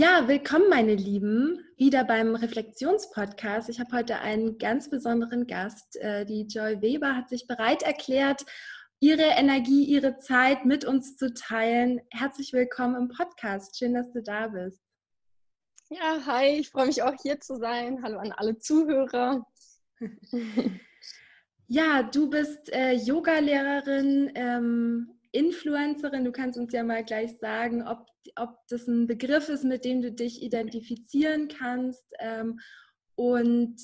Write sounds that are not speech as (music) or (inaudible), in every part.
Ja, willkommen, meine Lieben, wieder beim Reflexionspodcast. Ich habe heute einen ganz besonderen Gast. Äh, die Joy Weber hat sich bereit erklärt, ihre Energie, ihre Zeit mit uns zu teilen. Herzlich willkommen im Podcast. Schön, dass du da bist. Ja, hi, ich freue mich auch hier zu sein. Hallo an alle Zuhörer. (laughs) Ja, du bist äh, Yoga-Lehrerin, ähm, Influencerin. Du kannst uns ja mal gleich sagen, ob, ob das ein Begriff ist, mit dem du dich identifizieren kannst. Ähm, und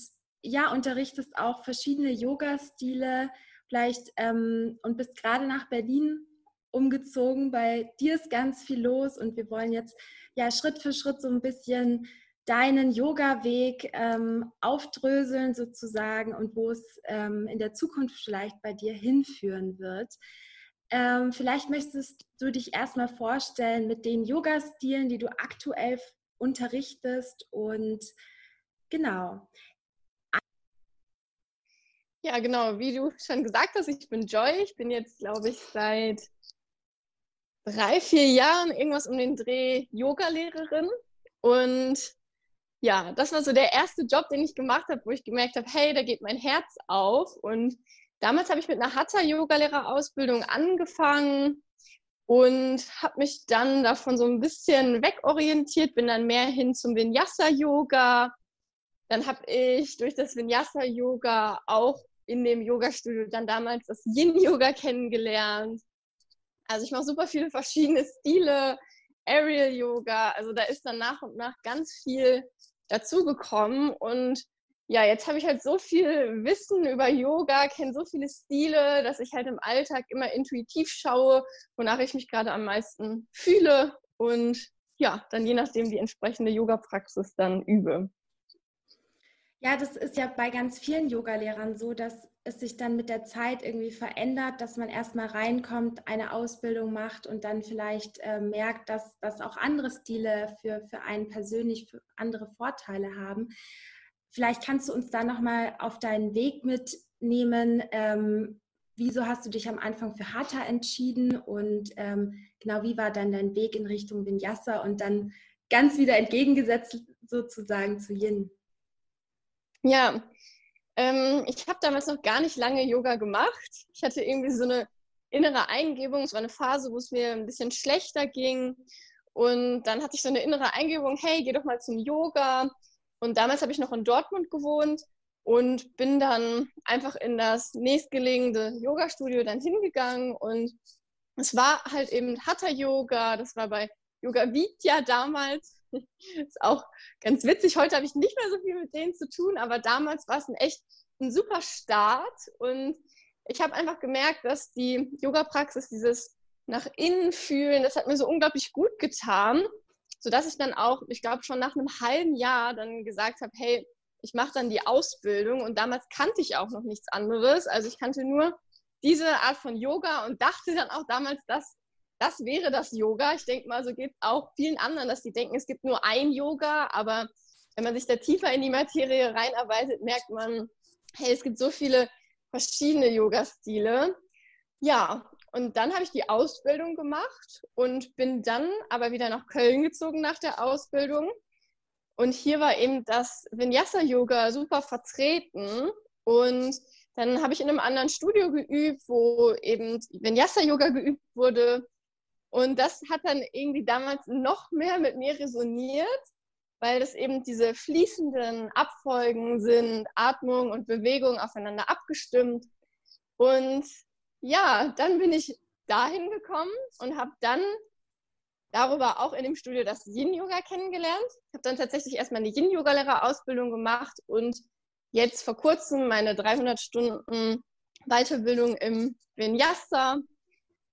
ja, unterrichtest auch verschiedene Yoga-Stile vielleicht ähm, und bist gerade nach Berlin umgezogen. Bei dir ist ganz viel los und wir wollen jetzt ja Schritt für Schritt so ein bisschen deinen Yoga-Weg ähm, aufdröseln sozusagen und wo es ähm, in der Zukunft vielleicht bei dir hinführen wird. Ähm, vielleicht möchtest du dich erstmal vorstellen mit den Yoga-Stilen, die du aktuell unterrichtest und genau. Ja, genau, wie du schon gesagt hast, ich bin Joy. Ich bin jetzt, glaube ich, seit drei, vier Jahren irgendwas um den Dreh Yoga-Lehrerin. Und ja, das war so der erste Job, den ich gemacht habe, wo ich gemerkt habe, hey, da geht mein Herz auf. Und Damals habe ich mit einer Hatha-Yoga-Lehrerausbildung angefangen und habe mich dann davon so ein bisschen wegorientiert, bin dann mehr hin zum Vinyasa-Yoga. Dann habe ich durch das Vinyasa-Yoga auch in dem Yoga-Studio dann damals das Yin-Yoga kennengelernt. Also ich mache super viele verschiedene Stile, Aerial-Yoga. Also da ist dann nach und nach ganz viel dazugekommen und ja, jetzt habe ich halt so viel Wissen über Yoga, kenne so viele Stile, dass ich halt im Alltag immer intuitiv schaue, wonach ich mich gerade am meisten fühle und ja, dann je nachdem die entsprechende Yoga-Praxis dann übe. Ja, das ist ja bei ganz vielen Yogalehrern so, dass es sich dann mit der Zeit irgendwie verändert, dass man erstmal reinkommt, eine Ausbildung macht und dann vielleicht äh, merkt, dass, dass auch andere Stile für, für einen persönlich für andere Vorteile haben. Vielleicht kannst du uns da nochmal auf deinen Weg mitnehmen. Ähm, wieso hast du dich am Anfang für Hatha entschieden und ähm, genau wie war dann dein Weg in Richtung Vinyasa und dann ganz wieder entgegengesetzt sozusagen zu Yin? Ja, ähm, ich habe damals noch gar nicht lange Yoga gemacht. Ich hatte irgendwie so eine innere Eingebung. Es war eine Phase, wo es mir ein bisschen schlechter ging. Und dann hatte ich so eine innere Eingebung, hey, geh doch mal zum Yoga. Und damals habe ich noch in Dortmund gewohnt und bin dann einfach in das nächstgelegene Yoga-Studio dann hingegangen und es war halt eben Hatha-Yoga, das war bei Yoga Vidya damals. (laughs) ist auch ganz witzig. Heute habe ich nicht mehr so viel mit denen zu tun, aber damals war es ein echt ein super Start und ich habe einfach gemerkt, dass die Yoga-Praxis, dieses nach innen fühlen, das hat mir so unglaublich gut getan sodass ich dann auch, ich glaube schon nach einem halben Jahr dann gesagt habe, hey, ich mache dann die Ausbildung und damals kannte ich auch noch nichts anderes. Also ich kannte nur diese Art von Yoga und dachte dann auch damals, dass das wäre das Yoga. Ich denke mal, so geht es auch vielen anderen, dass die denken, es gibt nur ein Yoga, aber wenn man sich da tiefer in die Materie reinarbeitet, merkt man, hey, es gibt so viele verschiedene Yoga-Stile. Ja, und dann habe ich die Ausbildung gemacht und bin dann aber wieder nach Köln gezogen nach der Ausbildung. Und hier war eben das Vinyasa-Yoga super vertreten. Und dann habe ich in einem anderen Studio geübt, wo eben Vinyasa-Yoga geübt wurde. Und das hat dann irgendwie damals noch mehr mit mir resoniert, weil das eben diese fließenden Abfolgen sind, Atmung und Bewegung aufeinander abgestimmt. Und ja, dann bin ich dahin gekommen und habe dann darüber auch in dem Studio das Yin-Yoga kennengelernt. Ich habe dann tatsächlich erstmal eine Yin-Yoga-Lehrerausbildung gemacht und jetzt vor kurzem meine 300 Stunden Weiterbildung im Vinyasa.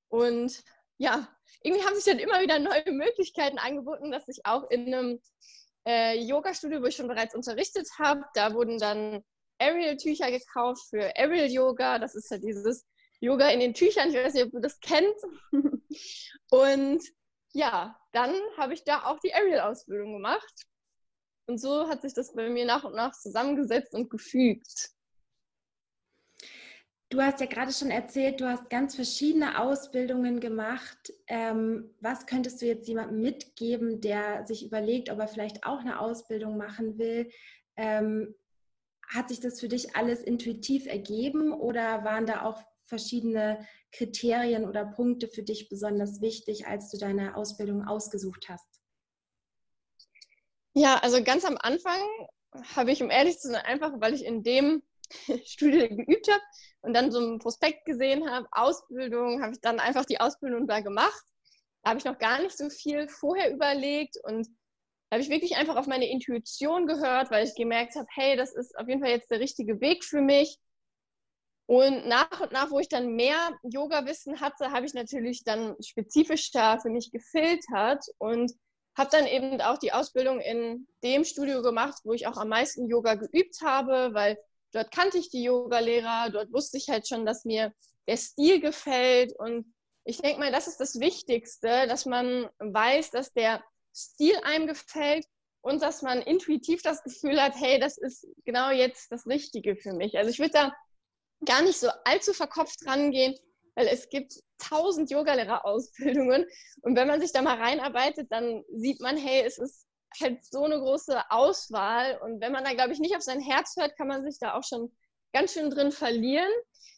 Und ja, irgendwie haben sich dann immer wieder neue Möglichkeiten angeboten, dass ich auch in einem äh, Yoga-Studio, wo ich schon bereits unterrichtet habe, da wurden dann Ariel-Tücher gekauft für Ariel-Yoga. Das ist ja dieses Yoga in den Tüchern. Ich weiß nicht, ob du das kennst. (laughs) Und ja, dann habe ich da auch die Ariel-Ausbildung gemacht. Und so hat sich das bei mir nach und nach zusammengesetzt und gefügt. Du hast ja gerade schon erzählt, du hast ganz verschiedene Ausbildungen gemacht. Ähm, was könntest du jetzt jemandem mitgeben, der sich überlegt, ob er vielleicht auch eine Ausbildung machen will? Ähm, hat sich das für dich alles intuitiv ergeben oder waren da auch verschiedene Kriterien oder Punkte für dich besonders wichtig, als du deine Ausbildung ausgesucht hast? Ja, also ganz am Anfang habe ich, um ehrlich zu sein, einfach, weil ich in dem (laughs) Studio geübt habe und dann so ein Prospekt gesehen habe, Ausbildung, habe ich dann einfach die Ausbildung da gemacht. Da habe ich noch gar nicht so viel vorher überlegt und da habe ich wirklich einfach auf meine Intuition gehört, weil ich gemerkt habe, hey, das ist auf jeden Fall jetzt der richtige Weg für mich. Und nach und nach, wo ich dann mehr Yoga-Wissen hatte, habe ich natürlich dann spezifischer für mich gefiltert und habe dann eben auch die Ausbildung in dem Studio gemacht, wo ich auch am meisten Yoga geübt habe, weil dort kannte ich die Yoga-Lehrer, dort wusste ich halt schon, dass mir der Stil gefällt. Und ich denke mal, das ist das Wichtigste, dass man weiß, dass der Stil einem gefällt und dass man intuitiv das Gefühl hat, hey, das ist genau jetzt das Richtige für mich. Also ich würde da gar nicht so allzu verkopft rangehen, weil es gibt tausend Yogalehrerausbildungen und wenn man sich da mal reinarbeitet, dann sieht man, hey, es ist halt so eine große Auswahl. Und wenn man da, glaube ich, nicht auf sein Herz hört, kann man sich da auch schon ganz schön drin verlieren.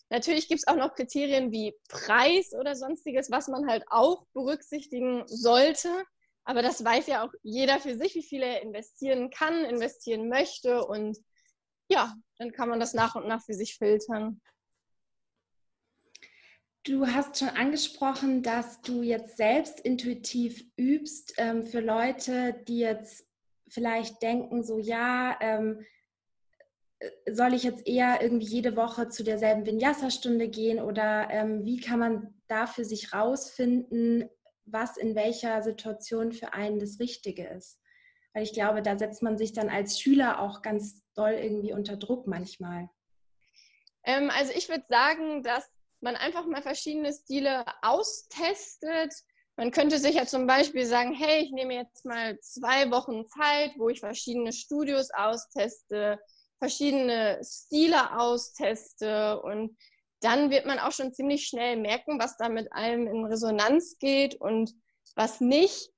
Natürlich gibt es auch noch Kriterien wie Preis oder sonstiges, was man halt auch berücksichtigen sollte. Aber das weiß ja auch jeder für sich, wie viel er investieren kann, investieren möchte. Und ja, dann kann man das nach und nach für sich filtern. Du hast schon angesprochen, dass du jetzt selbst intuitiv übst ähm, für Leute, die jetzt vielleicht denken, so ja, ähm, äh, soll ich jetzt eher irgendwie jede Woche zu derselben Vinyasa-Stunde gehen oder ähm, wie kann man da für sich rausfinden, was in welcher Situation für einen das Richtige ist? Weil ich glaube, da setzt man sich dann als Schüler auch ganz doll irgendwie unter Druck manchmal. Ähm, also ich würde sagen, dass man einfach mal verschiedene Stile austestet. Man könnte sich ja zum Beispiel sagen, hey, ich nehme jetzt mal zwei Wochen Zeit, wo ich verschiedene Studios austeste, verschiedene Stile austeste und dann wird man auch schon ziemlich schnell merken, was da mit einem in Resonanz geht und was nicht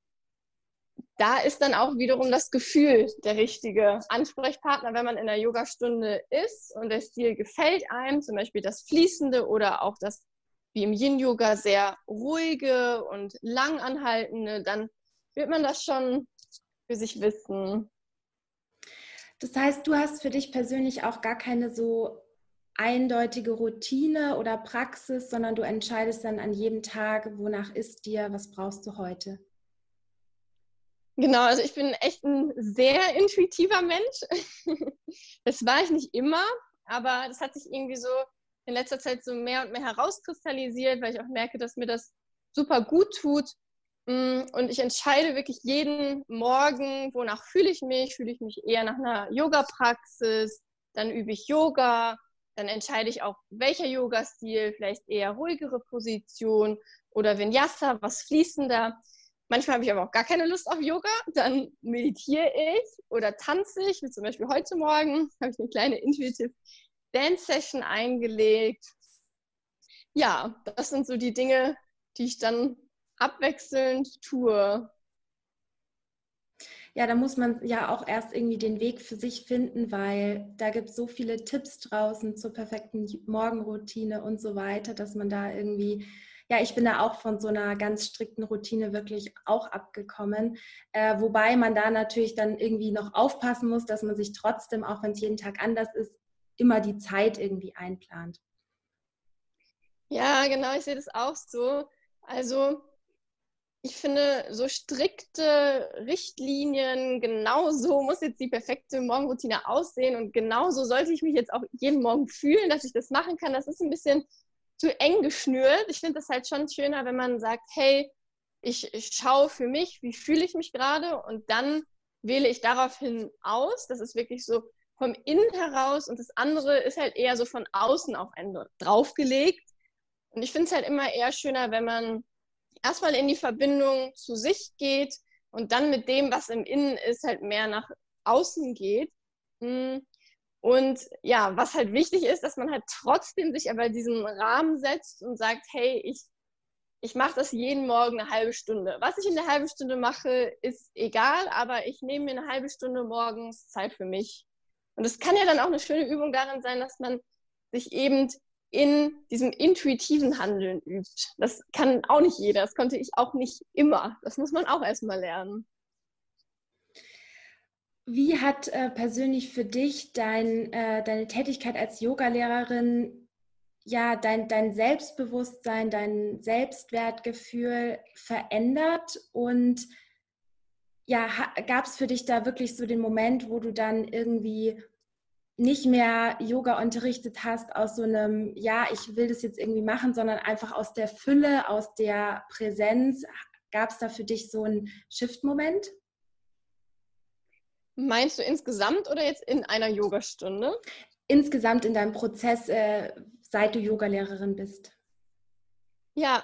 da ist dann auch wiederum das Gefühl der richtige Ansprechpartner, wenn man in der Yogastunde ist und der Stil gefällt einem, zum Beispiel das Fließende oder auch das, wie im Yin-Yoga, sehr ruhige und langanhaltende, dann wird man das schon für sich wissen. Das heißt, du hast für dich persönlich auch gar keine so eindeutige Routine oder Praxis, sondern du entscheidest dann an jedem Tag, wonach ist dir, was brauchst du heute? Genau, also ich bin echt ein sehr intuitiver Mensch. (laughs) das war ich nicht immer, aber das hat sich irgendwie so in letzter Zeit so mehr und mehr herauskristallisiert, weil ich auch merke, dass mir das super gut tut. Mm, und ich entscheide wirklich jeden Morgen, wonach fühle ich mich. Fühle ich mich eher nach einer Yoga-Praxis, dann übe ich Yoga, dann entscheide ich auch, welcher Yoga-Stil, vielleicht eher ruhigere Position oder Vinyasa, was fließender. Manchmal habe ich aber auch gar keine Lust auf Yoga. Dann meditiere ich oder tanze ich, wie zum Beispiel heute Morgen habe ich eine kleine Intuitive Dance Session eingelegt. Ja, das sind so die Dinge, die ich dann abwechselnd tue. Ja, da muss man ja auch erst irgendwie den Weg für sich finden, weil da gibt es so viele Tipps draußen zur perfekten Morgenroutine und so weiter, dass man da irgendwie ja, ich bin da auch von so einer ganz strikten Routine wirklich auch abgekommen. Äh, wobei man da natürlich dann irgendwie noch aufpassen muss, dass man sich trotzdem, auch wenn es jeden Tag anders ist, immer die Zeit irgendwie einplant. Ja, genau, ich sehe das auch so. Also ich finde, so strikte Richtlinien, genau so muss jetzt die perfekte Morgenroutine aussehen und genau so sollte ich mich jetzt auch jeden Morgen fühlen, dass ich das machen kann. Das ist ein bisschen zu eng geschnürt. Ich finde das halt schon schöner, wenn man sagt, hey, ich, schaue für mich, wie fühle ich mich gerade und dann wähle ich daraufhin aus. Das ist wirklich so vom Innen heraus und das andere ist halt eher so von außen auf einen draufgelegt. Und ich finde es halt immer eher schöner, wenn man erstmal in die Verbindung zu sich geht und dann mit dem, was im Innen ist, halt mehr nach außen geht. Hm. Und ja, was halt wichtig ist, dass man halt trotzdem sich aber diesen Rahmen setzt und sagt, hey, ich, ich mache das jeden Morgen eine halbe Stunde. Was ich in der halben Stunde mache, ist egal, aber ich nehme mir eine halbe Stunde morgens Zeit für mich. Und es kann ja dann auch eine schöne Übung darin sein, dass man sich eben in diesem intuitiven Handeln übt. Das kann auch nicht jeder, das konnte ich auch nicht immer. Das muss man auch erstmal lernen. Wie hat äh, persönlich für dich dein, äh, deine Tätigkeit als Yogalehrerin ja dein, dein Selbstbewusstsein, dein Selbstwertgefühl verändert? Und ja, gab es für dich da wirklich so den Moment, wo du dann irgendwie nicht mehr Yoga unterrichtet hast aus so einem, ja, ich will das jetzt irgendwie machen, sondern einfach aus der Fülle, aus der Präsenz. Gab es da für dich so einen Shift-Moment? Meinst du insgesamt oder jetzt in einer Yogastunde? Insgesamt in deinem Prozess, äh, seit du Yogalehrerin bist. Ja,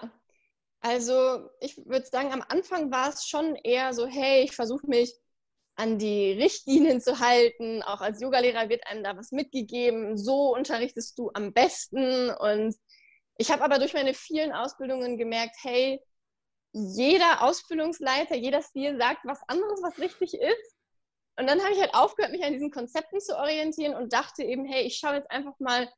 also ich würde sagen, am Anfang war es schon eher so, hey, ich versuche mich an die Richtlinien zu halten. Auch als Yogalehrer wird einem da was mitgegeben. So unterrichtest du am besten. Und ich habe aber durch meine vielen Ausbildungen gemerkt, hey, jeder Ausbildungsleiter, jeder Stil sagt was anderes, was richtig ist. Und dann habe ich halt aufgehört, mich an diesen Konzepten zu orientieren und dachte eben, hey, ich schaue jetzt einfach mal,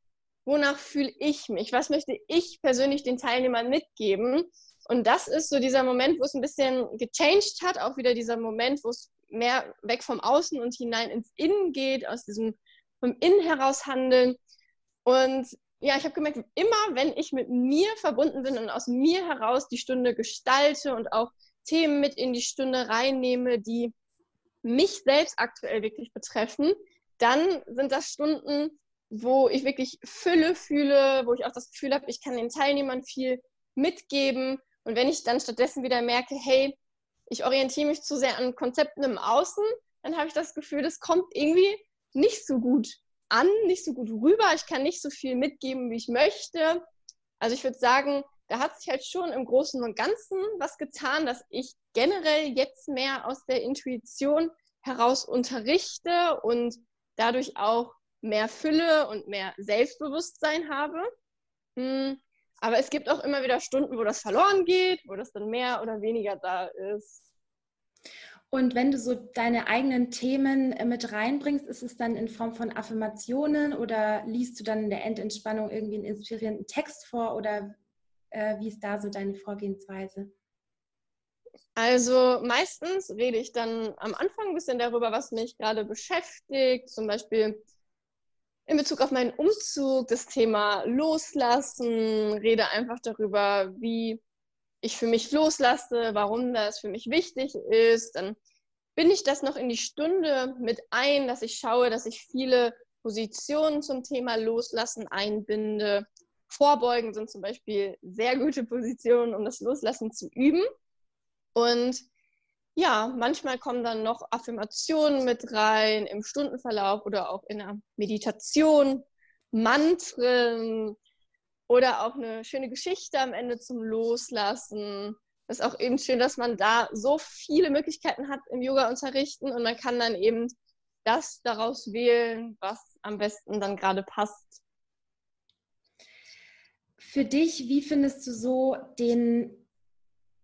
wonach fühle ich mich? Was möchte ich persönlich den Teilnehmern mitgeben? Und das ist so dieser Moment, wo es ein bisschen gechanged hat, auch wieder dieser Moment, wo es mehr weg vom Außen und hinein ins Innen geht, aus diesem vom Innen heraus handeln. Und ja, ich habe gemerkt, immer wenn ich mit mir verbunden bin und aus mir heraus die Stunde gestalte und auch Themen mit in die Stunde reinnehme, die mich selbst aktuell wirklich betreffen, dann sind das Stunden, wo ich wirklich Fülle fühle, wo ich auch das Gefühl habe, ich kann den Teilnehmern viel mitgeben. Und wenn ich dann stattdessen wieder merke, hey, ich orientiere mich zu sehr an Konzepten im Außen, dann habe ich das Gefühl, das kommt irgendwie nicht so gut an, nicht so gut rüber. Ich kann nicht so viel mitgeben, wie ich möchte. Also ich würde sagen, da hat sich halt schon im Großen und Ganzen was getan, dass ich generell jetzt mehr aus der Intuition heraus unterrichte und dadurch auch mehr Fülle und mehr Selbstbewusstsein habe. Hm, aber es gibt auch immer wieder Stunden, wo das verloren geht, wo das dann mehr oder weniger da ist. Und wenn du so deine eigenen Themen äh, mit reinbringst, ist es dann in Form von Affirmationen oder liest du dann in der Endentspannung irgendwie einen inspirierenden Text vor oder äh, wie ist da so deine Vorgehensweise? Also meistens rede ich dann am Anfang ein bisschen darüber, was mich gerade beschäftigt. Zum Beispiel in Bezug auf meinen Umzug das Thema Loslassen, rede einfach darüber, wie ich für mich loslasse, warum das für mich wichtig ist. Dann binde ich das noch in die Stunde mit ein, dass ich schaue, dass ich viele Positionen zum Thema Loslassen einbinde. Vorbeugen sind zum Beispiel sehr gute Positionen, um das Loslassen zu üben. Und ja, manchmal kommen dann noch Affirmationen mit rein im Stundenverlauf oder auch in der Meditation, Mantren oder auch eine schöne Geschichte am Ende zum Loslassen. Das ist auch eben schön, dass man da so viele Möglichkeiten hat im Yoga unterrichten und man kann dann eben das daraus wählen, was am besten dann gerade passt. Für dich, wie findest du so den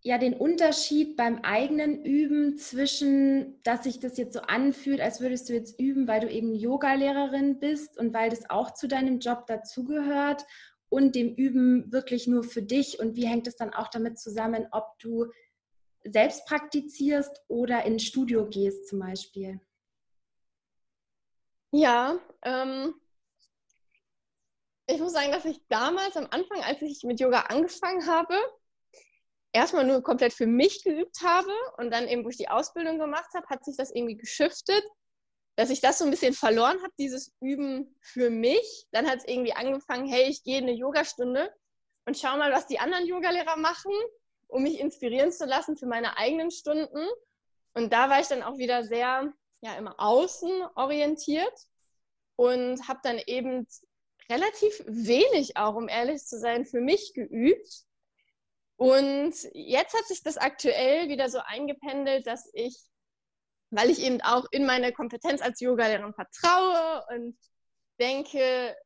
ja den Unterschied beim eigenen Üben zwischen, dass sich das jetzt so anfühlt, als würdest du jetzt üben, weil du eben Yoga-Lehrerin bist und weil das auch zu deinem Job dazugehört und dem Üben wirklich nur für dich und wie hängt es dann auch damit zusammen, ob du selbst praktizierst oder ins Studio gehst zum Beispiel? Ja, ähm, ich muss sagen, dass ich damals am Anfang, als ich mit Yoga angefangen habe, erstmal nur komplett für mich geübt habe und dann eben, wo ich die Ausbildung gemacht habe, hat sich das irgendwie geschiftet, dass ich das so ein bisschen verloren habe, dieses Üben für mich. Dann hat es irgendwie angefangen, hey, ich gehe eine Yogastunde und schau mal, was die anderen Yogalehrer machen, um mich inspirieren zu lassen für meine eigenen Stunden. Und da war ich dann auch wieder sehr ja, im Außen orientiert und habe dann eben relativ wenig auch, um ehrlich zu sein, für mich geübt. Und jetzt hat sich das aktuell wieder so eingependelt, dass ich, weil ich eben auch in meine Kompetenz als Yogalehrerin vertraue und denke,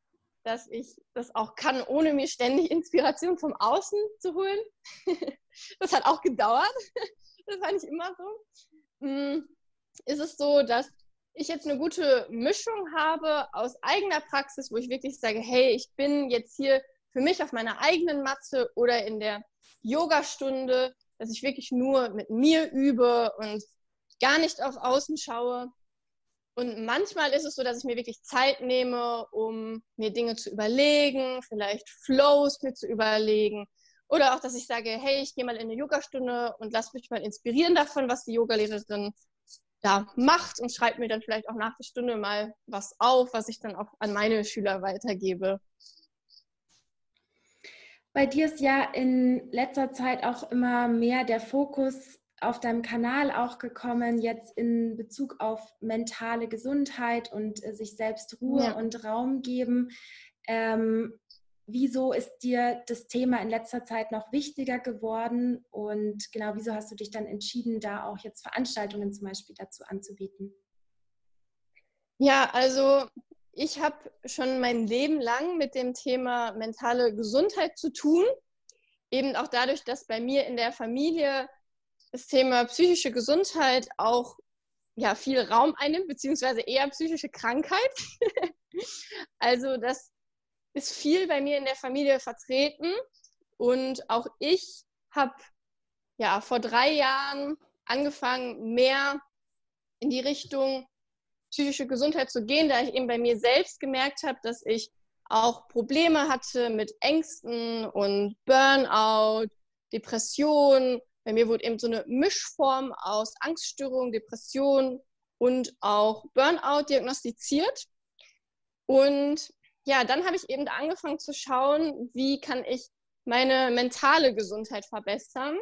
dass ich das auch kann, ohne mir ständig Inspiration vom Außen zu holen. (laughs) das hat auch gedauert. (laughs) Das war nicht immer so. Hm, ist es so, dass ich jetzt eine gute Mischung habe aus eigener Praxis, wo ich wirklich sage, hey, ich bin jetzt hier für mich auf meiner eigenen Matte oder in der Yogastunde, dass ich wirklich nur mit mir übe und gar nicht auf Außen schaue. Und manchmal ist es so, dass ich mir wirklich Zeit nehme, um mir Dinge zu überlegen, vielleicht Flows mir zu überlegen. Oder auch, dass ich sage, hey, ich gehe mal in eine Yogastunde und lass mich mal inspirieren davon, was die Yogalehrerin da macht und schreibt mir dann vielleicht auch nach der Stunde mal was auf, was ich dann auch an meine Schüler weitergebe. Bei dir ist ja in letzter Zeit auch immer mehr der Fokus auf deinem Kanal auch gekommen, jetzt in Bezug auf mentale Gesundheit und äh, sich selbst Ruhe ja. und Raum geben. Ähm, wieso ist dir das Thema in letzter Zeit noch wichtiger geworden und genau wieso hast du dich dann entschieden, da auch jetzt Veranstaltungen zum Beispiel dazu anzubieten? Ja, also ich habe schon mein Leben lang mit dem Thema mentale Gesundheit zu tun. Eben auch dadurch, dass bei mir in der Familie das Thema psychische Gesundheit auch ja, viel Raum einnimmt, beziehungsweise eher psychische Krankheit. (laughs) also das ist viel bei mir in der Familie vertreten. Und auch ich habe ja vor drei Jahren angefangen, mehr in die Richtung psychische Gesundheit zu gehen, da ich eben bei mir selbst gemerkt habe, dass ich auch Probleme hatte mit Ängsten und Burnout, Depression. Bei mir wurde eben so eine Mischform aus Angststörung, Depression und auch Burnout diagnostiziert. Und ja, dann habe ich eben angefangen zu schauen, wie kann ich meine mentale Gesundheit verbessern.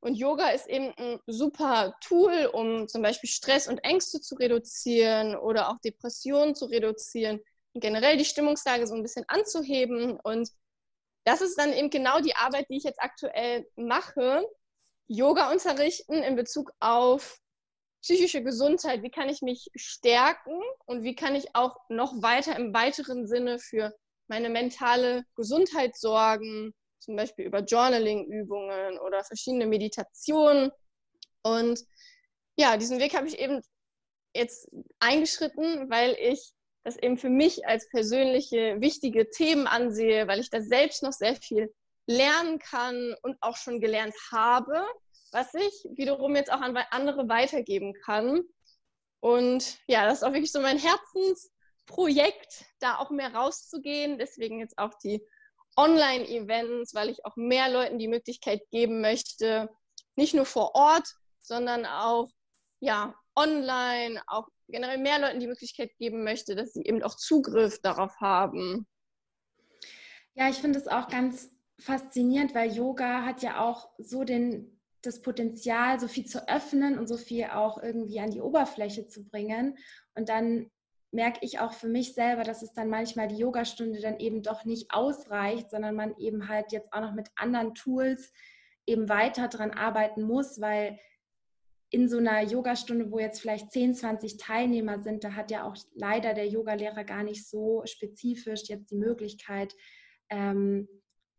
Und Yoga ist eben ein super Tool, um zum Beispiel Stress und Ängste zu reduzieren oder auch Depressionen zu reduzieren und generell die Stimmungslage so ein bisschen anzuheben. Und das ist dann eben genau die Arbeit, die ich jetzt aktuell mache. Yoga unterrichten in Bezug auf psychische Gesundheit, wie kann ich mich stärken und wie kann ich auch noch weiter im weiteren Sinne für meine mentale Gesundheit sorgen, zum Beispiel über Journaling-Übungen oder verschiedene Meditationen. Und ja, diesen Weg habe ich eben jetzt eingeschritten, weil ich das eben für mich als persönliche wichtige Themen ansehe, weil ich da selbst noch sehr viel lernen kann und auch schon gelernt habe was ich wiederum jetzt auch an andere weitergeben kann. Und ja, das ist auch wirklich so mein Herzensprojekt, da auch mehr rauszugehen. Deswegen jetzt auch die Online-Events, weil ich auch mehr Leuten die Möglichkeit geben möchte, nicht nur vor Ort, sondern auch ja, online, auch generell mehr Leuten die Möglichkeit geben möchte, dass sie eben auch Zugriff darauf haben. Ja, ich finde es auch ganz faszinierend, weil Yoga hat ja auch so den das Potenzial, so viel zu öffnen und so viel auch irgendwie an die Oberfläche zu bringen. Und dann merke ich auch für mich selber, dass es dann manchmal die Yogastunde dann eben doch nicht ausreicht, sondern man eben halt jetzt auch noch mit anderen Tools eben weiter dran arbeiten muss, weil in so einer Yogastunde, wo jetzt vielleicht 10, 20 Teilnehmer sind, da hat ja auch leider der Yogalehrer gar nicht so spezifisch jetzt die Möglichkeit, ähm,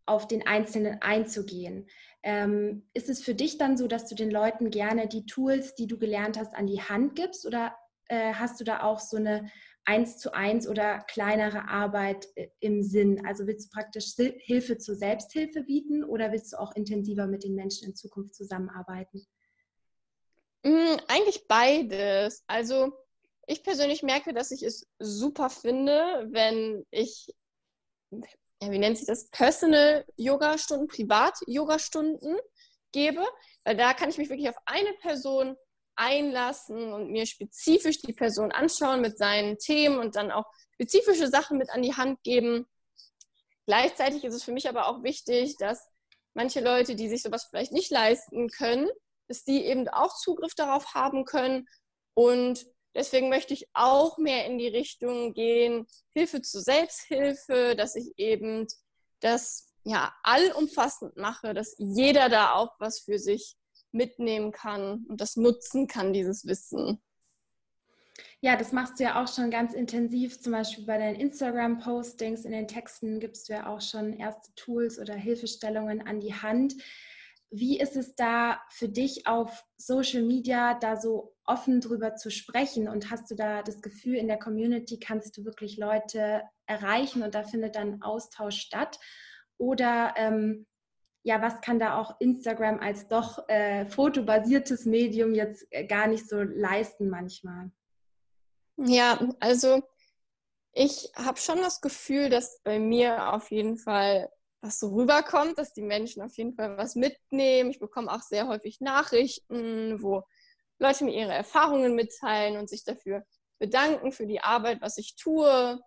auf den Einzelnen einzugehen. Ähm, ist es für dich dann so, dass du den Leuten gerne die Tools, die du gelernt hast, an die Hand gibst oder äh, hast du da auch so eine eins zu eins oder kleinere Arbeit äh, im Sinn? Also willst du praktisch Hilfe zur Selbsthilfe bieten oder willst du auch intensiver mit den Menschen in Zukunft zusammenarbeiten? Mm, eigentlich beides. Also ich persönlich merke, dass ich es super finde, wenn ich ja, wie nennt sich das, Personal Yoga-Stunden, Privat-Yoga-Stunden gebe, weil da kann ich mich wirklich auf eine Person einlassen und mir spezifisch die Person anschauen mit seinen Themen und dann auch spezifische Sachen mit an die Hand geben. Gleichzeitig ist es für mich aber auch wichtig, dass manche Leute, die sich sowas vielleicht nicht leisten können, dass die eben auch Zugriff darauf haben können. Und deswegen möchte ich auch mehr in die Richtung gehen, Hilfe zur Selbsthilfe, dass ich eben das ja allumfassend mache, dass jeder da auch was für sich mitnehmen kann und das nutzen kann, dieses Wissen. Ja, das machst du ja auch schon ganz intensiv, zum Beispiel bei deinen Instagram-Postings, in den Texten gibst du ja auch schon erste Tools oder Hilfestellungen an die Hand. Wie ist es da für dich auf Social Media, da so offen drüber zu sprechen? Und hast du da das Gefühl, in der Community kannst du wirklich Leute erreichen und da findet dann Austausch statt? Oder ähm, ja, was kann da auch Instagram als doch äh, fotobasiertes Medium jetzt äh, gar nicht so leisten manchmal? Ja, also ich habe schon das Gefühl, dass bei mir auf jeden Fall was so rüberkommt, dass die Menschen auf jeden Fall was mitnehmen. Ich bekomme auch sehr häufig Nachrichten, wo Leute mir ihre Erfahrungen mitteilen und sich dafür bedanken für die Arbeit, was ich tue.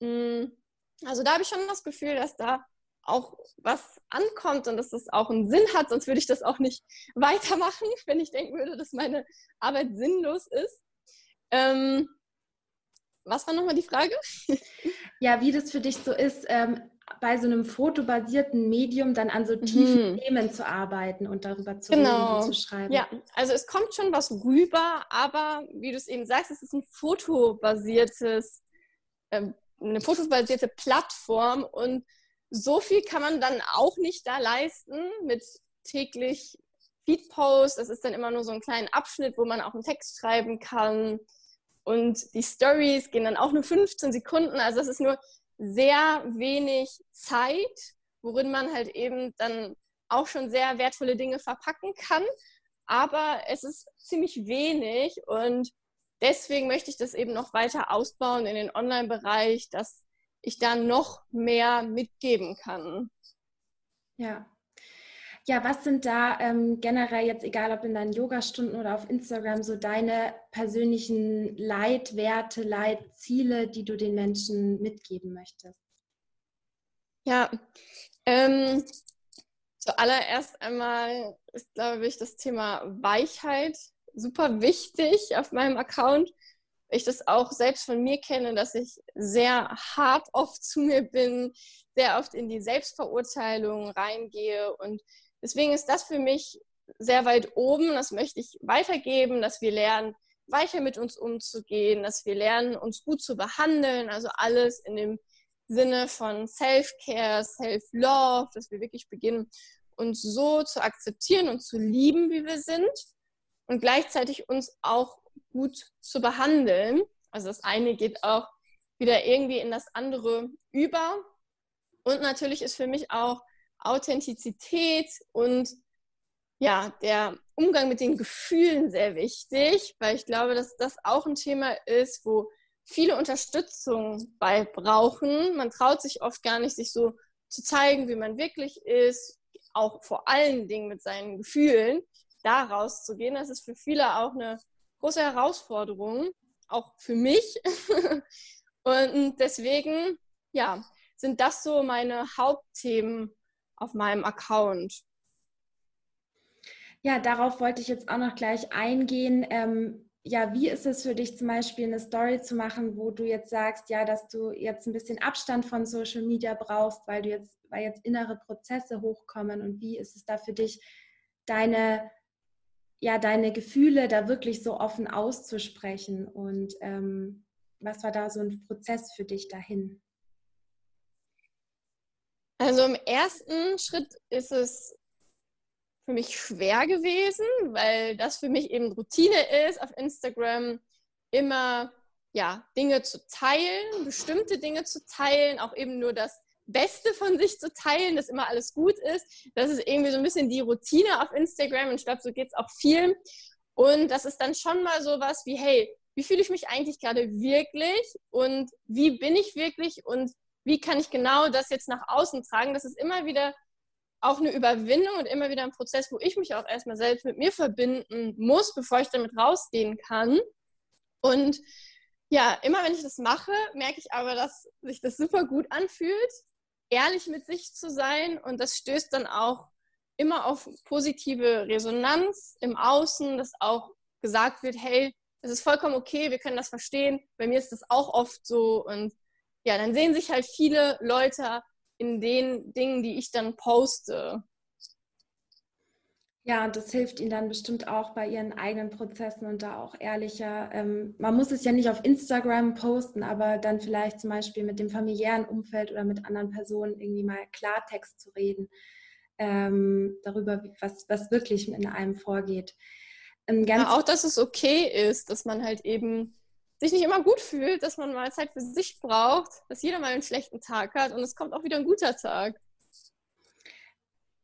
Hm, also da habe ich schon das Gefühl, dass da auch was ankommt und dass das auch einen Sinn hat, sonst würde ich das auch nicht (laughs) weitermachen, wenn ich denken würde, dass meine Arbeit sinnlos ist. Ähm, was war nochmal die Frage? (laughs) Ja, wie das für dich so ist, ähm, bei so einem fotobasierten Medium dann an so tiefen mhm. Themen zu arbeiten und darüber zu, genau. reden, zu schreiben. Ja, also es kommt schon was rüber, aber wie du es eben sagst, es ist ein fotobasiertes, äh, eine fotobasierte Plattform und so viel kann man dann auch nicht da leisten mit täglich Feedposts. Das ist dann immer nur so ein kleiner Abschnitt, wo man auch einen Text schreiben kann. Und die Stories gehen dann auch nur 15 Sekunden. Also es ist nur sehr wenig Zeit, worin man halt eben dann auch schon sehr wertvolle Dinge verpacken kann. Aber es ist ziemlich wenig und deswegen möchte ich das eben noch weiter ausbauen in den Online-Bereich, dass ich da noch mehr mitgeben kann. Ja. Ja, was sind da ähm, generell jetzt, egal ob in deinen Yoga-Stunden oder auf Instagram, so deine persönlichen Leitwerte, Leitziele, die du den Menschen mitgeben möchtest? Ja, ähm, zuallererst einmal ist, glaube ich, das Thema Weichheit super wichtig auf meinem Account ich das auch selbst von mir kenne, dass ich sehr hart oft zu mir bin, sehr oft in die Selbstverurteilung reingehe. Und deswegen ist das für mich sehr weit oben. Das möchte ich weitergeben, dass wir lernen, weiter mit uns umzugehen, dass wir lernen, uns gut zu behandeln. Also alles in dem Sinne von Self-Care, Self-Love, dass wir wirklich beginnen, uns so zu akzeptieren und zu lieben, wie wir sind. Und gleichzeitig uns auch gut zu behandeln. Also das eine geht auch wieder irgendwie in das andere über. Und natürlich ist für mich auch Authentizität und ja, der Umgang mit den Gefühlen sehr wichtig, weil ich glaube, dass das auch ein Thema ist, wo viele Unterstützung bei brauchen. Man traut sich oft gar nicht, sich so zu zeigen, wie man wirklich ist, auch vor allen Dingen mit seinen Gefühlen da rauszugehen. Das ist für viele auch eine große Herausforderung, auch für mich. (laughs) Und deswegen, ja, sind das so meine Hauptthemen auf meinem Account. Ja, darauf wollte ich jetzt auch noch gleich eingehen. Ähm, ja, wie ist es für dich zum Beispiel eine Story zu machen, wo du jetzt sagst, ja, dass du jetzt ein bisschen Abstand von Social Media brauchst, weil du jetzt, weil jetzt innere Prozesse hochkommen und wie ist es da für dich, deine ja, deine Gefühle da wirklich so offen auszusprechen und ähm, was war da so ein Prozess für dich dahin? Also im ersten Schritt ist es für mich schwer gewesen, weil das für mich eben Routine ist, auf Instagram immer ja, Dinge zu teilen, bestimmte Dinge zu teilen, auch eben nur das Beste von sich zu teilen, dass immer alles gut ist. Das ist irgendwie so ein bisschen die Routine auf Instagram und ich glaube, so geht es auch vielen. Und das ist dann schon mal so was wie, hey, wie fühle ich mich eigentlich gerade wirklich und wie bin ich wirklich und wie kann ich genau das jetzt nach außen tragen? Das ist immer wieder auch eine Überwindung und immer wieder ein Prozess, wo ich mich auch erstmal selbst mit mir verbinden muss, bevor ich damit rausgehen kann. Und ja, immer wenn ich das mache, merke ich aber, dass sich das super gut anfühlt, ehrlich mit sich zu sein und das stößt dann auch immer auf positive Resonanz im Außen, dass auch gesagt wird, hey, es ist vollkommen okay, wir können das verstehen. Bei mir ist das auch oft so und ja, dann sehen sich halt viele Leute in den Dingen, die ich dann poste. Ja, und das hilft Ihnen dann bestimmt auch bei Ihren eigenen Prozessen und da auch ehrlicher. Ähm, man muss es ja nicht auf Instagram posten, aber dann vielleicht zum Beispiel mit dem familiären Umfeld oder mit anderen Personen irgendwie mal Klartext zu reden ähm, darüber, was, was wirklich in einem vorgeht. Ähm, ja, auch, dass es okay ist, dass man halt eben sich nicht immer gut fühlt, dass man mal Zeit für sich braucht, dass jeder mal einen schlechten Tag hat und es kommt auch wieder ein guter Tag.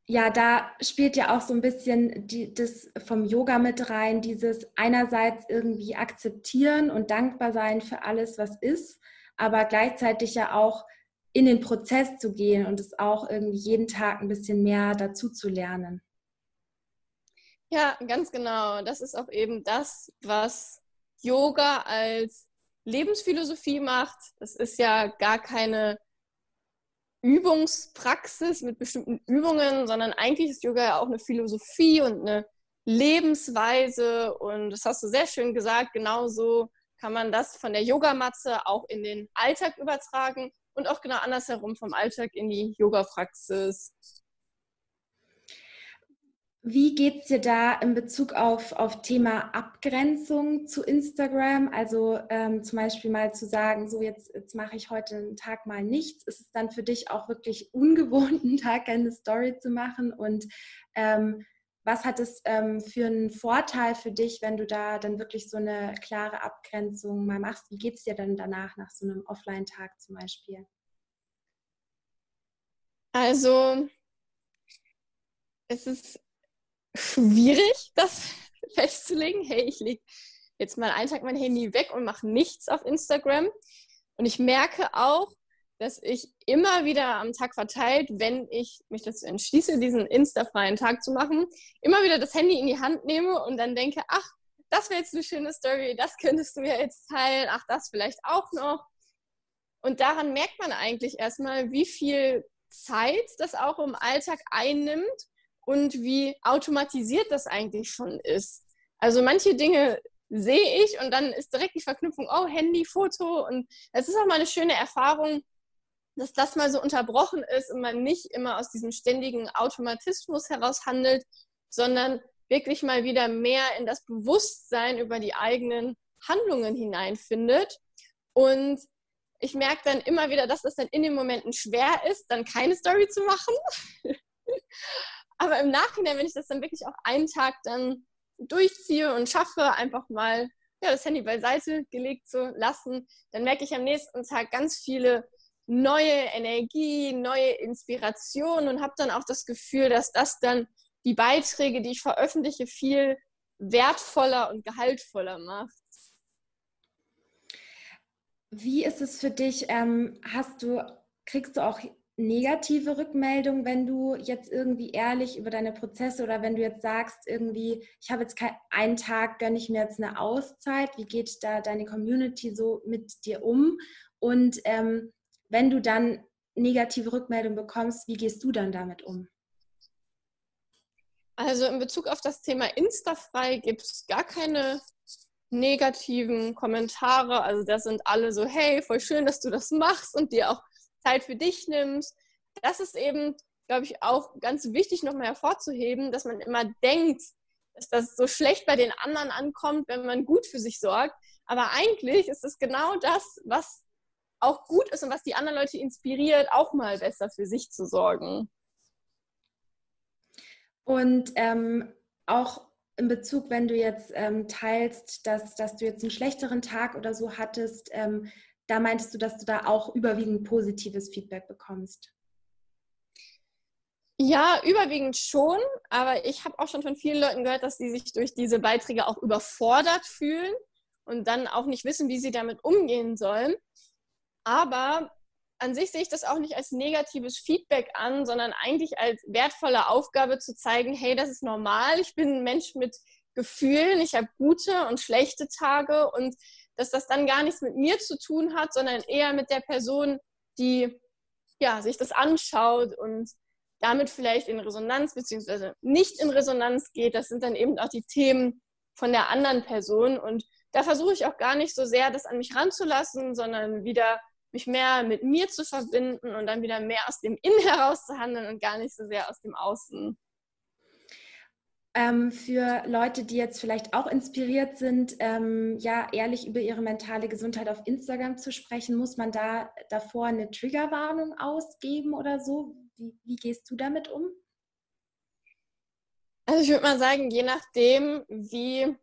Ja, da spielt ja auch so ein bisschen die, das vom Yoga mit rein, dieses einerseits irgendwie akzeptieren und dankbar sein für alles, was ist, aber gleichzeitig ja auch in den Prozess zu gehen und es auch irgendwie jeden Tag ein bisschen mehr dazu zu lernen. Ja, ganz genau. Das ist auch eben das, was Yoga als Lebensphilosophie macht. Das ist ja gar keine Übungspraxis mit bestimmten Übungen, sondern eigentlich ist Yoga ja auch eine Philosophie und eine Lebensweise. Und das hast du sehr schön gesagt, genauso kann man das von der Yogamatte auch in den Alltag übertragen und auch genau andersherum vom Alltag in die Yoga-Praxis. Wie geht es dir da in Bezug auf, auf Thema Abgrenzung zu Instagram? Also ähm, zum Beispiel mal zu sagen, so jetzt, jetzt mache ich heute einen Tag mal nichts. Ist es dann für dich auch wirklich ungewohnt, einen Tag eine Story zu machen? Und ähm, was hat es ähm, für einen Vorteil für dich, wenn du da dann wirklich so eine klare Abgrenzung mal machst? Wie geht es dir dann danach, nach so einem Offline-Tag zum Beispiel? Also, es ist schwierig, das (laughs) festzulegen. Hey, ich lege jetzt mal einen Tag mein Handy weg und mache nichts auf Instagram. Und ich merke auch, dass ich immer wieder am Tag verteilt, wenn ich mich dazu entschließe, diesen Insta-freien Tag zu machen, immer wieder das Handy in die Hand nehme und dann denke, ach, das wäre jetzt eine schöne Story, das könntest du ja jetzt teilen, ach, das vielleicht auch noch. Und daran merkt man eigentlich erstmal, wie viel Zeit das auch im Alltag einnimmt und wie automatisiert das eigentlich schon ist. Also manche Dinge sehe ich und dann ist direkt die Verknüpfung, oh, Handy, Foto und es ist auch mal eine schöne Erfahrung, dass das mal so unterbrochen ist und man nicht immer aus diesem ständigen Automatismus heraus handelt, sondern wirklich mal wieder mehr in das Bewusstsein über die eigenen Handlungen hineinfindet. Und ich merke dann immer wieder, dass es dann in den Momenten schwer ist, dann keine Story zu machen. (laughs) Aber im Nachhinein, wenn ich das dann wirklich auch einen Tag dann durchziehe und schaffe, einfach mal ja, das Handy beiseite gelegt zu lassen, dann merke ich am nächsten Tag ganz viele neue Energie, neue Inspiration und habe dann auch das Gefühl, dass das dann die Beiträge, die ich veröffentliche, viel wertvoller und gehaltvoller macht. Wie ist es für dich? Ähm, hast du, kriegst du auch negative Rückmeldung, wenn du jetzt irgendwie ehrlich über deine Prozesse oder wenn du jetzt sagst, irgendwie, ich habe jetzt einen Tag, gönne ich mir jetzt eine Auszeit, wie geht da deine Community so mit dir um? Und ähm, wenn du dann negative Rückmeldung bekommst, wie gehst du dann damit um? Also in Bezug auf das Thema Instafrei gibt es gar keine negativen Kommentare. Also das sind alle so, hey, voll schön, dass du das machst und dir auch Zeit für dich nimmst. Das ist eben, glaube ich, auch ganz wichtig nochmal hervorzuheben, dass man immer denkt, dass das so schlecht bei den anderen ankommt, wenn man gut für sich sorgt. Aber eigentlich ist es genau das, was auch gut ist und was die anderen Leute inspiriert, auch mal besser für sich zu sorgen. Und ähm, auch in Bezug, wenn du jetzt ähm, teilst, dass, dass du jetzt einen schlechteren Tag oder so hattest, ähm, da meintest du, dass du da auch überwiegend positives Feedback bekommst. Ja, überwiegend schon, aber ich habe auch schon von vielen Leuten gehört, dass sie sich durch diese Beiträge auch überfordert fühlen und dann auch nicht wissen, wie sie damit umgehen sollen. Aber an sich sehe ich das auch nicht als negatives Feedback an, sondern eigentlich als wertvolle Aufgabe zu zeigen, hey, das ist normal, ich bin ein Mensch mit Gefühlen, ich habe gute und schlechte Tage und dass das dann gar nichts mit mir zu tun hat, sondern eher mit der Person, die ja, sich das anschaut und damit vielleicht in Resonanz bzw. nicht in Resonanz geht. Das sind dann eben auch die Themen von der anderen Person. Und da versuche ich auch gar nicht so sehr, das an mich ranzulassen, sondern wieder mich mehr mit mir zu verbinden und dann wieder mehr aus dem Innen (laughs) heraus zu handeln und gar nicht so sehr aus dem Außen. Ähm, für Leute, die jetzt vielleicht auch inspiriert sind, ähm, ja, ehrlich über ihre mentale Gesundheit auf Instagram zu sprechen, muss man da davor eine Triggerwarnung ausgeben oder so? Wie, wie gehst du damit um? Also ich würde mal sagen, je nachdem, wie,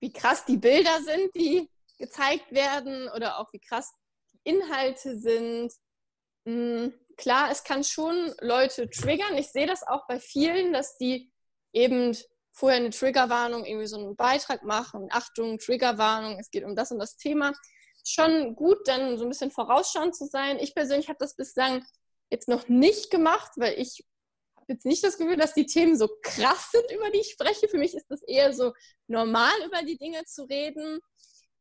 wie krass die Bilder sind, die gezeigt werden oder auch wie krass die Inhalte sind. Mh, hm, klar, es kann schon Leute triggern. Ich sehe das auch bei vielen, dass die eben vorher eine Triggerwarnung, irgendwie so einen Beitrag machen. Achtung, Triggerwarnung, es geht um das und das Thema. Schon gut, dann so ein bisschen vorausschauend zu sein. Ich persönlich habe das bislang jetzt noch nicht gemacht, weil ich habe jetzt nicht das Gefühl, dass die Themen so krass sind, über die ich spreche. Für mich ist das eher so normal, über die Dinge zu reden.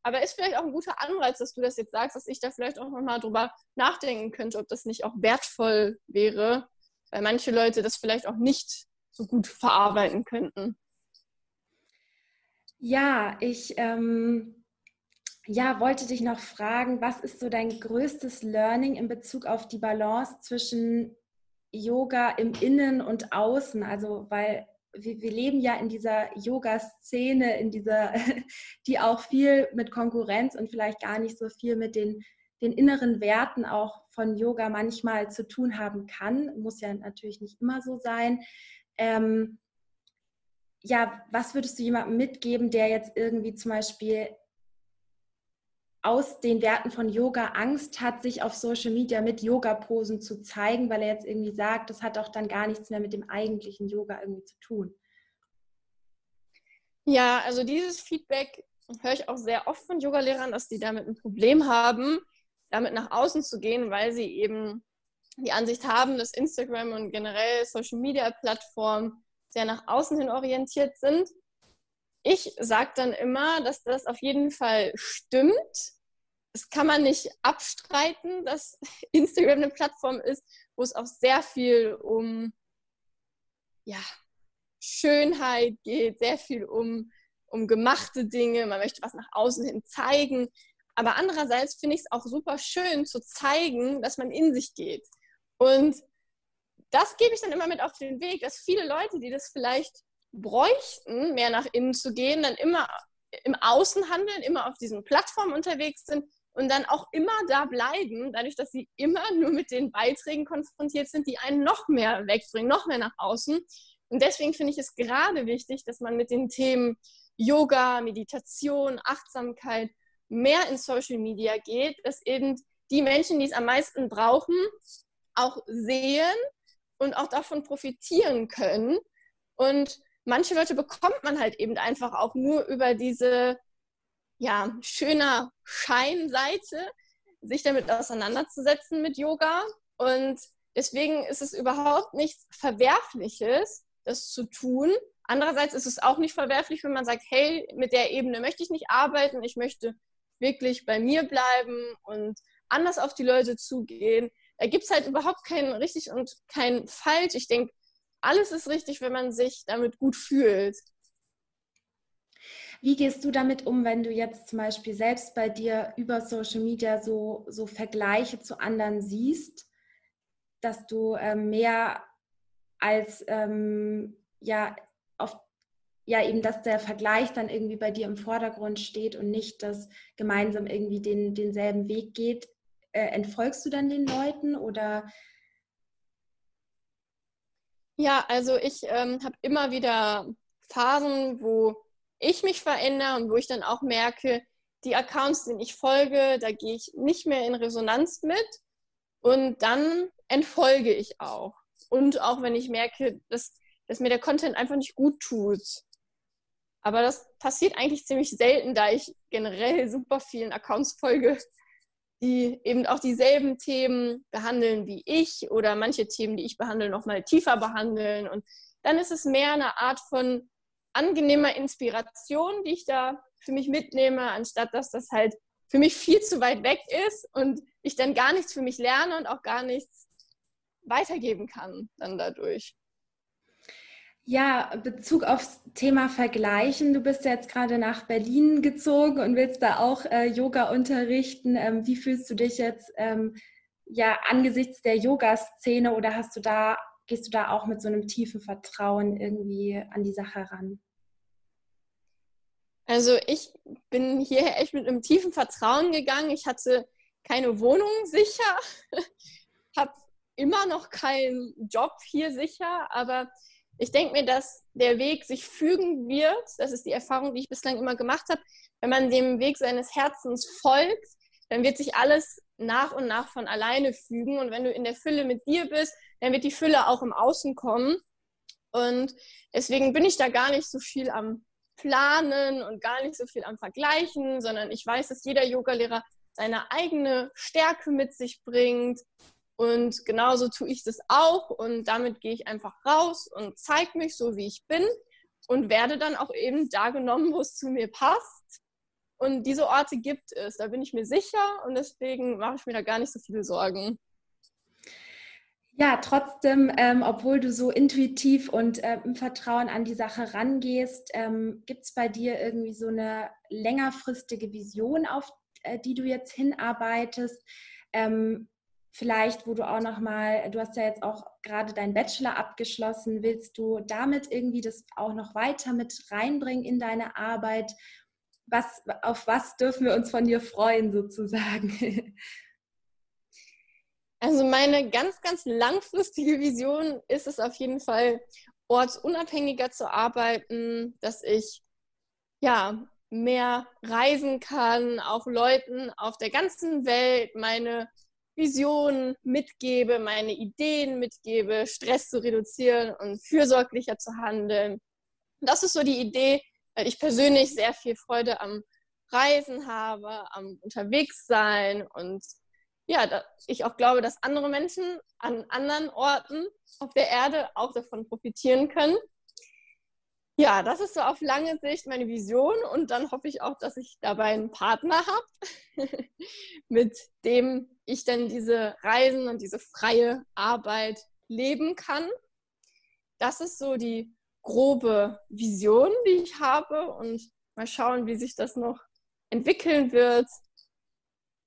Aber ist vielleicht auch ein guter Anreiz, dass du das jetzt sagst, dass ich da vielleicht auch nochmal drüber nachdenken könnte, ob das nicht auch wertvoll wäre, weil manche Leute das vielleicht auch nicht so gut verarbeiten könnten. Ja, ich ähm, ja, wollte dich noch fragen, was ist so dein größtes Learning in Bezug auf die Balance zwischen Yoga im Innen und Außen? Also, weil wir, wir leben ja in dieser Yoga-Szene, in dieser, (laughs) die auch viel mit Konkurrenz und vielleicht gar nicht so viel mit den, den inneren Werten auch von Yoga manchmal zu tun haben kann. Muss ja natürlich nicht immer so sein. Ähm, ja, was würdest du jemandem mitgeben, der jetzt irgendwie zum Beispiel aus den Werten von Yoga Angst hat, sich auf Social Media mit Yoga-Posen zu zeigen, weil er jetzt irgendwie sagt, das hat auch dann gar nichts mehr mit dem eigentlichen Yoga irgendwie zu tun? Ja, also dieses Feedback höre ich auch sehr oft von Yogalehrern, dass die damit ein Problem haben, damit nach außen zu gehen, weil sie eben die Ansicht haben, dass Instagram und generell Social-Media-Plattformen sehr nach außen hin orientiert sind. Ich sage dann immer, dass das auf jeden Fall stimmt. Das kann man nicht abstreiten, dass (laughs) Instagram eine Plattform ist, wo es auch sehr viel um ja, Schönheit geht, sehr viel um, um gemachte Dinge. Man möchte was nach außen hin zeigen. Aber andererseits finde ich es auch super schön zu zeigen, dass man in sich geht. Und das gebe ich dann immer mit auf den Weg, dass viele Leute, die das vielleicht bräuchten, mehr nach innen zu gehen, dann immer im Außen handeln, immer auf diesen Plattformen unterwegs sind und dann auch immer da bleiben, dadurch, dass sie immer nur mit den Beiträgen konfrontiert sind, die einen noch mehr wegbringen, noch mehr nach außen. Und deswegen finde ich es gerade wichtig, dass man mit den Themen Yoga, Meditation, Achtsamkeit mehr in Social Media geht, dass eben die Menschen, die es am meisten brauchen, auch sehen und auch davon profitieren können. Und manche Leute bekommt man halt eben einfach auch nur über diese ja, schöner Scheinseite, sich damit auseinanderzusetzen mit Yoga. Und deswegen ist es überhaupt nichts Verwerfliches, das zu tun. Andererseits ist es auch nicht verwerflich, wenn man sagt, hey, mit der Ebene möchte ich nicht arbeiten, ich möchte wirklich bei mir bleiben und anders auf die Leute zugehen da gibt es halt überhaupt kein richtig und kein falsch. Ich denke, alles ist richtig, wenn man sich damit gut fühlt. Wie gehst du damit um, wenn du jetzt zum Beispiel selbst bei dir über Social Media so, so Vergleiche zu anderen siehst, dass du ähm, mehr als ähm, ja auf ja eben, dass der Vergleich dann irgendwie bei dir im Vordergrund steht und nicht, dass gemeinsam irgendwie den, denselben Weg geht äh, entfolgst du dann den Leuten oder? Ja, also ich ähm, habe immer wieder Phasen, wo ich mich verändere und wo ich dann auch merke, die Accounts, denen ich folge, da gehe ich nicht mehr in Resonanz mit und dann entfolge ich auch. Und auch wenn ich merke, dass, dass mir der Content einfach nicht gut tut. Aber das passiert eigentlich ziemlich selten, da ich generell super vielen Accounts folge, die eben auch dieselben Themen behandeln wie ich oder manche Themen, die ich behandle, nochmal tiefer behandeln. Und dann ist es mehr eine Art von angenehmer Inspiration, die ich da für mich mitnehme, anstatt dass das halt für mich viel zu weit weg ist und ich dann gar nichts für mich lerne und auch gar nichts weitergeben kann dann dadurch. Ja, Bezug aufs Thema Vergleichen. Du bist ja jetzt gerade nach Berlin gezogen und willst da auch äh, Yoga unterrichten. Ähm, wie fühlst du dich jetzt ähm, ja angesichts der Yoga-Szene oder hast du da, gehst du da auch mit so einem tiefen Vertrauen irgendwie an die Sache ran? Also ich bin hierher (laughs) echt mit einem tiefen Vertrauen gegangen. Ich hatte keine Wohnung sicher, (laughs) habe immer noch keinen Job hier sicher, aber ich denke mir, dass der Weg sich fügen wird. Das ist die Erfahrung, die ich bislang immer gemacht habe. Wenn man dem Weg seines Herzens folgt, dann wird sich alles nach und nach von alleine fügen. Und wenn du in der Fülle mit dir bist, dann wird die Fülle auch im Außen kommen. Und deswegen bin ich da gar nicht so viel am Planen und gar nicht so viel am Vergleichen, sondern ich weiß, dass jeder Yogalehrer seine eigene Stärke mit sich bringt und genauso tue ich das auch und damit gehe ich einfach raus und zeige mich so, wie ich bin und werde dann auch eben da genommen, wo es zu mir passt. Und diese Orte gibt es, da bin ich mir sicher und deswegen mache ich mir da gar nicht so viele Sorgen. Ja, trotzdem, ähm, obwohl du so intuitiv und äh, im Vertrauen an die Sache rangehst, ähm, gibt es bei dir irgendwie so eine längerfristige Vision, auf äh, die du jetzt hinarbeitest? Ähm, vielleicht, wo du auch noch mal, du hast ja jetzt auch gerade deinen Bachelor abgeschlossen, willst du damit irgendwie das auch noch weiter mit reinbringen in deine Arbeit? Was, auf was dürfen wir uns von dir freuen sozusagen? (laughs) Also meine ganz, ganz langfristige Vision ist es auf jeden Fall, ortsunabhängiger zu arbeiten, dass ich ja mehr reisen kann, auch Leuten auf der ganzen Welt meine Visionen mitgebe, meine Ideen mitgebe, Stress zu reduzieren und fürsorglicher zu handeln. Das ist so die Idee, weil ich persönlich sehr viel Freude am Reisen habe, am Unterwegssein und ja, ich auch glaube, dass andere Menschen an anderen Orten auf der Erde auch davon profitieren können. Ja, das ist so auf lange Sicht meine Vision und dann hoffe ich auch, dass ich dabei einen Partner habe, (laughs) mit dem ich dann diese Reisen und diese freie Arbeit leben kann. Das ist so die grobe Vision, die ich habe und mal schauen, wie sich das noch entwickeln wird.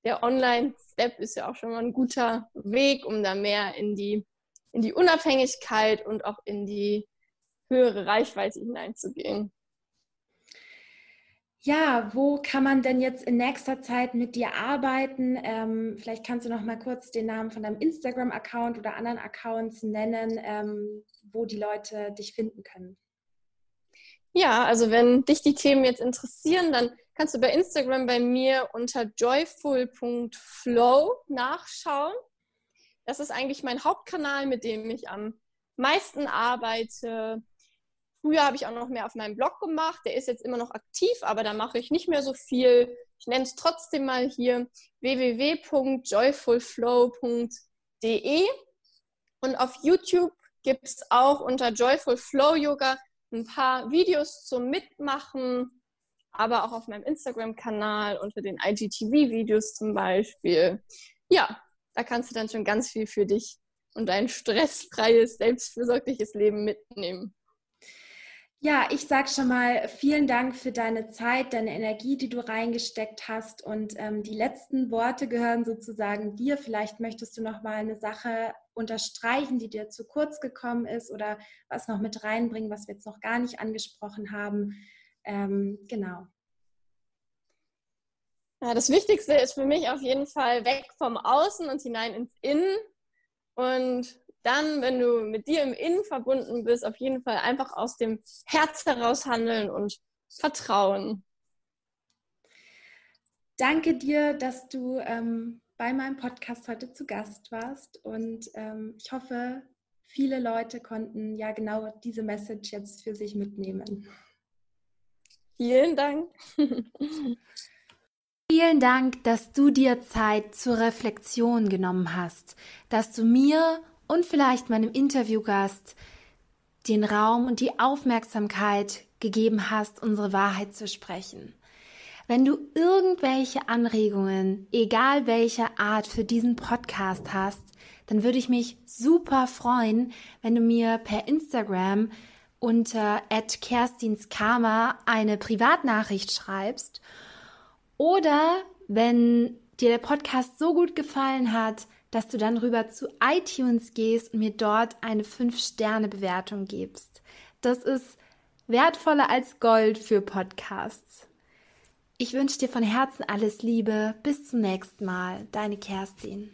Der Online-Step ist ja auch schon mal ein guter Weg, um da mehr in die, in die Unabhängigkeit und auch in die höhere Reichweite hineinzugehen. Ja, wo kann man denn jetzt in nächster Zeit mit dir arbeiten? Ähm, vielleicht kannst du noch mal kurz den Namen von deinem Instagram-Account oder anderen Accounts nennen, ähm, wo die Leute dich finden können. Ja, also wenn dich die Themen jetzt interessieren, dann kannst du bei Instagram bei mir unter joyful.flow nachschauen. Das ist eigentlich mein Hauptkanal, mit dem ich am meisten arbeite. Früher habe ich auch noch mehr auf meinem Blog gemacht. Der ist jetzt immer noch aktiv, aber da mache ich nicht mehr so viel. Ich nenne es trotzdem mal hier www.joyfulflow.de. Und auf YouTube gibt es auch unter Joyful Flow Yoga ein paar Videos zum Mitmachen, aber auch auf meinem Instagram-Kanal unter den IGTV-Videos zum Beispiel. Ja, da kannst du dann schon ganz viel für dich und dein stressfreies, selbstfürsorgliches Leben mitnehmen. Ja, ich sage schon mal vielen Dank für deine Zeit, deine Energie, die du reingesteckt hast. Und ähm, die letzten Worte gehören sozusagen dir. Vielleicht möchtest du noch mal eine Sache unterstreichen, die dir zu kurz gekommen ist oder was noch mit reinbringen, was wir jetzt noch gar nicht angesprochen haben. Ähm, genau. Ja, das Wichtigste ist für mich auf jeden Fall weg vom Außen und hinein ins Innen. Und dann, wenn du mit dir im Innen verbunden bist, auf jeden Fall einfach aus dem Herz heraus handeln und vertrauen. Danke dir, dass du ähm, bei meinem Podcast heute zu Gast warst und ähm, ich hoffe, viele Leute konnten ja genau diese Message jetzt für sich mitnehmen. Vielen Dank. (laughs) Vielen Dank, dass du dir Zeit zur Reflexion genommen hast, dass du mir und vielleicht meinem Interviewgast den Raum und die Aufmerksamkeit gegeben hast, unsere Wahrheit zu sprechen. Wenn du irgendwelche Anregungen, egal welcher Art, für diesen Podcast hast, dann würde ich mich super freuen, wenn du mir per Instagram unter @kerstinskarma eine Privatnachricht schreibst oder wenn dir der Podcast so gut gefallen hat, dass du dann rüber zu iTunes gehst und mir dort eine 5-Sterne-Bewertung gibst. Das ist wertvoller als Gold für Podcasts. Ich wünsche dir von Herzen alles Liebe. Bis zum nächsten Mal. Deine Kerstin.